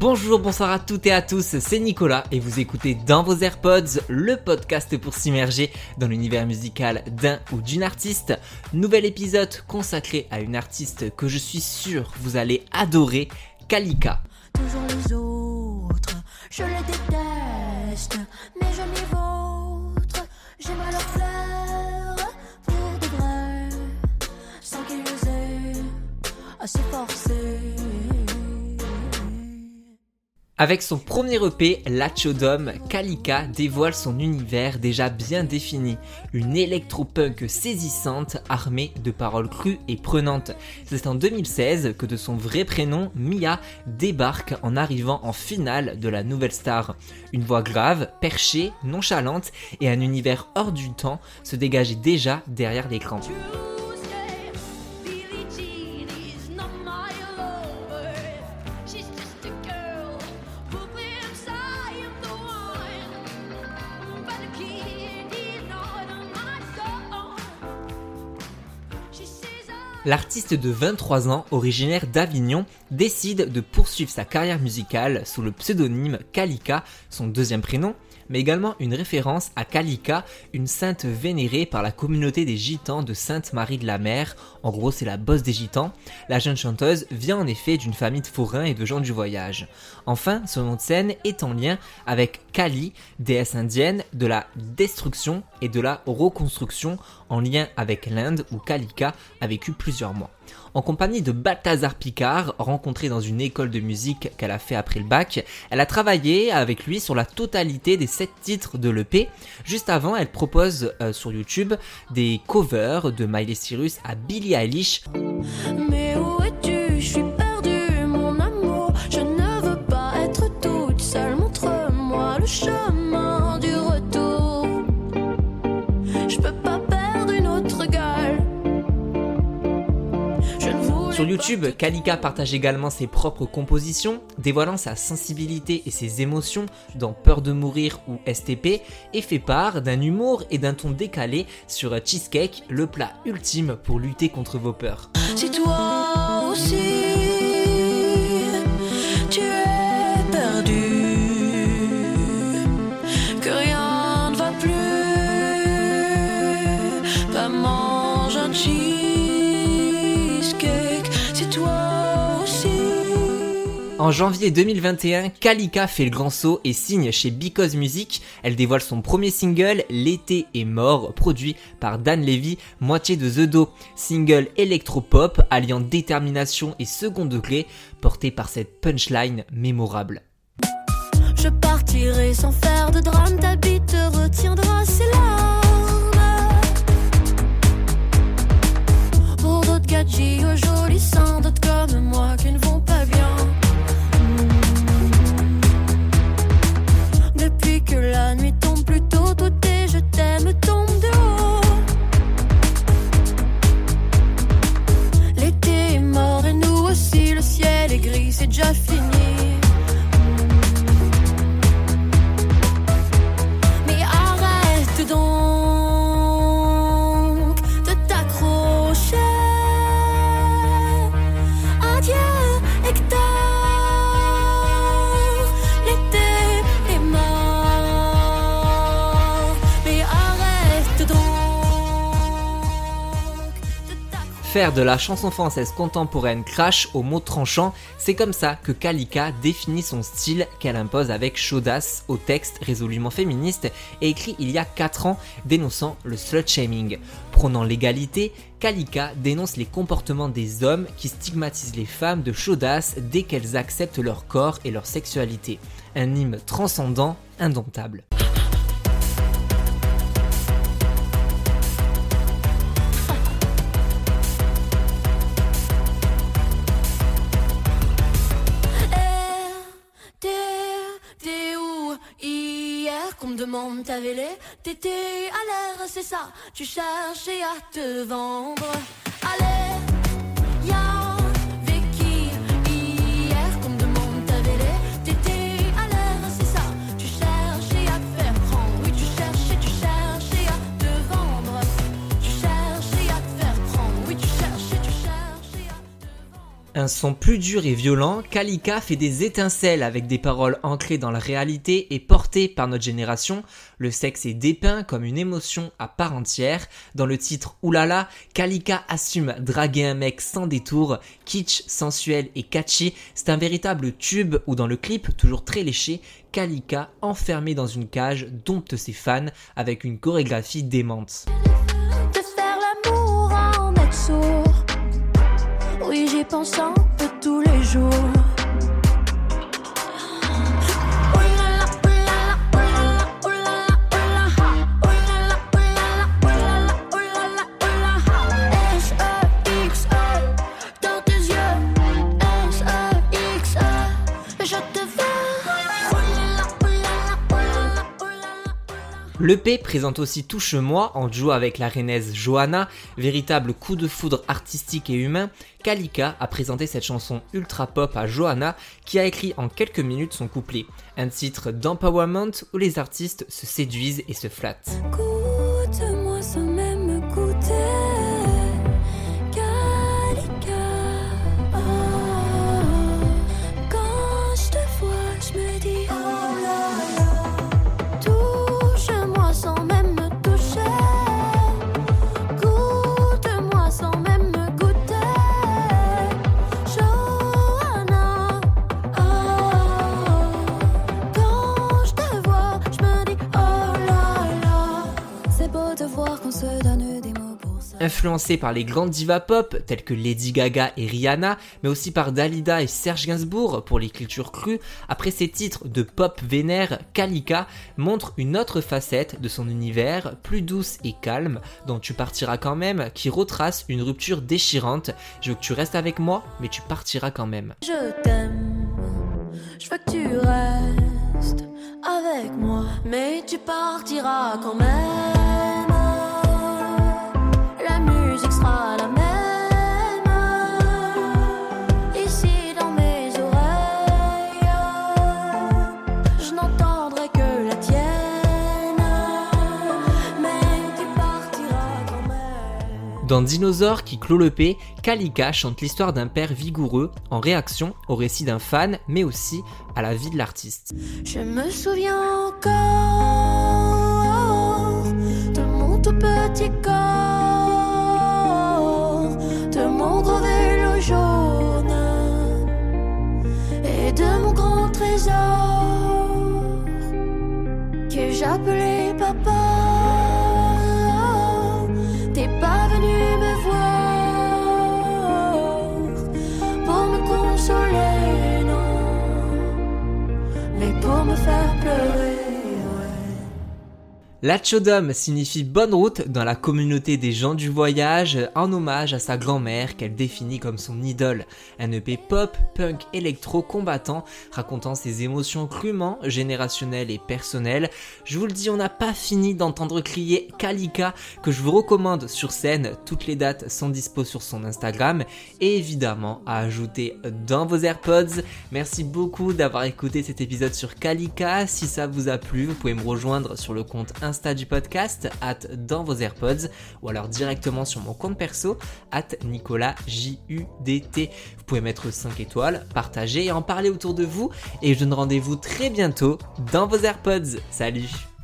Bonjour, bonsoir à toutes et à tous, c'est Nicolas et vous écoutez dans vos AirPods le podcast pour s'immerger dans l'univers musical d'un ou d'une artiste. Nouvel épisode consacré à une artiste que je suis sûr vous allez adorer, Kalika. Toujours les autres, je les déteste, mais je les vôtres, j'aime pour de vrai, sans qu'ils aient assez forcés. Avec son premier EP, Lachodom, Kalika dévoile son univers déjà bien défini, une électropunk saisissante armée de paroles crues et prenantes. C'est en 2016 que de son vrai prénom, Mia, débarque en arrivant en finale de la nouvelle star. Une voix grave, perchée, nonchalante et un univers hors du temps se dégageait déjà derrière l'écran. L'artiste de 23 ans, originaire d'Avignon, décide de poursuivre sa carrière musicale sous le pseudonyme Kalika, son deuxième prénom, mais également une référence à Kalika, une sainte vénérée par la communauté des gitans de Sainte-Marie de la Mer. En gros, c'est la bosse des gitans. La jeune chanteuse vient en effet d'une famille de forains et de gens du voyage. Enfin, son nom de scène est en lien avec Kali, déesse indienne de la destruction et de la reconstruction, en lien avec l'Inde où Kalika a vécu plusieurs mois. En compagnie de Balthazar Picard, rencontré dans une école de musique qu'elle a fait après le bac, elle a travaillé avec lui sur la totalité des 7 titres de l'EP. Juste avant, elle propose euh, sur YouTube des covers de Miley Cyrus à Billie Eilish, Sur YouTube, Kalika partage également ses propres compositions, dévoilant sa sensibilité et ses émotions dans Peur de mourir ou STP, et fait part d'un humour et d'un ton décalé sur Cheesecake, le plat ultime pour lutter contre vos peurs. Si toi aussi En janvier 2021, Kalika fait le grand saut et signe chez Because Music. Elle dévoile son premier single, L'été est mort, produit par Dan Levy, moitié de The Do. Single électropop alliant détermination et second degré, porté par cette punchline mémorable. Je partirai sans faire de drame, ta retiendra. Gadgets aux jolis seins, d'autres comme moi qui ne vont pas bien. Faire de la chanson française contemporaine crash aux mots tranchants, c'est comme ça que Kalika définit son style qu'elle impose avec chaudasse au texte résolument féministe et écrit il y a 4 ans dénonçant le slut-shaming. Prônant l'égalité, Kalika dénonce les comportements des hommes qui stigmatisent les femmes de chaudasse dès qu'elles acceptent leur corps et leur sexualité. Un hymne transcendant, indomptable. Hier qu'on me demande ta vélé T'étais à l'air, c'est ça. Tu cherchais à te vendre. Son plus dur et violent, Kalika fait des étincelles avec des paroles ancrées dans la réalité et portées par notre génération. Le sexe est dépeint comme une émotion à part entière. Dans le titre Oulala, Kalika assume draguer un mec sans détour, kitsch, sensuel et catchy. C'est un véritable tube où dans le clip, toujours très léché, Kalika, enfermée dans une cage, dompte ses fans avec une chorégraphie démente. Pense un peu tous les jours. L'EP présente aussi Touche-moi en duo avec la rennaise Johanna, véritable coup de foudre artistique et humain. Kalika a présenté cette chanson ultra pop à Johanna qui a écrit en quelques minutes son couplet. Un titre d'empowerment où les artistes se séduisent et se flattent. Influencé par les grandes divas pop telles que Lady Gaga et Rihanna, mais aussi par Dalida et Serge Gainsbourg pour l'écriture crue, après ses titres de pop vénère, Kalika montre une autre facette de son univers, plus douce et calme, dont tu partiras quand même, qui retrace une rupture déchirante. Je veux que tu restes avec moi, mais tu partiras quand même. Je t'aime, je veux que tu restes avec moi, mais tu partiras quand même. Dans Dinosaure qui clôt le P, Kalika chante l'histoire d'un père vigoureux en réaction au récit d'un fan, mais aussi à la vie de l'artiste. Je me souviens encore de mon tout petit corps, de mon gros vélo jaune et de mon grand trésor que j'appelais La Chodom signifie bonne route dans la communauté des gens du voyage en hommage à sa grand-mère qu'elle définit comme son idole. Un EP pop, punk, électro combattant racontant ses émotions crûment générationnelles et personnelles. Je vous le dis, on n'a pas fini d'entendre crier Kalika que je vous recommande sur scène. Toutes les dates sont dispo sur son Instagram et évidemment à ajouter dans vos AirPods. Merci beaucoup d'avoir écouté cet épisode sur Kalika. Si ça vous a plu, vous pouvez me rejoindre sur le compte Insta du podcast, at dans vos AirPods, ou alors directement sur mon compte perso, at Nicolas J-U-D-T. Vous pouvez mettre 5 étoiles, partager et en parler autour de vous, et je donne rendez-vous très bientôt dans vos AirPods. Salut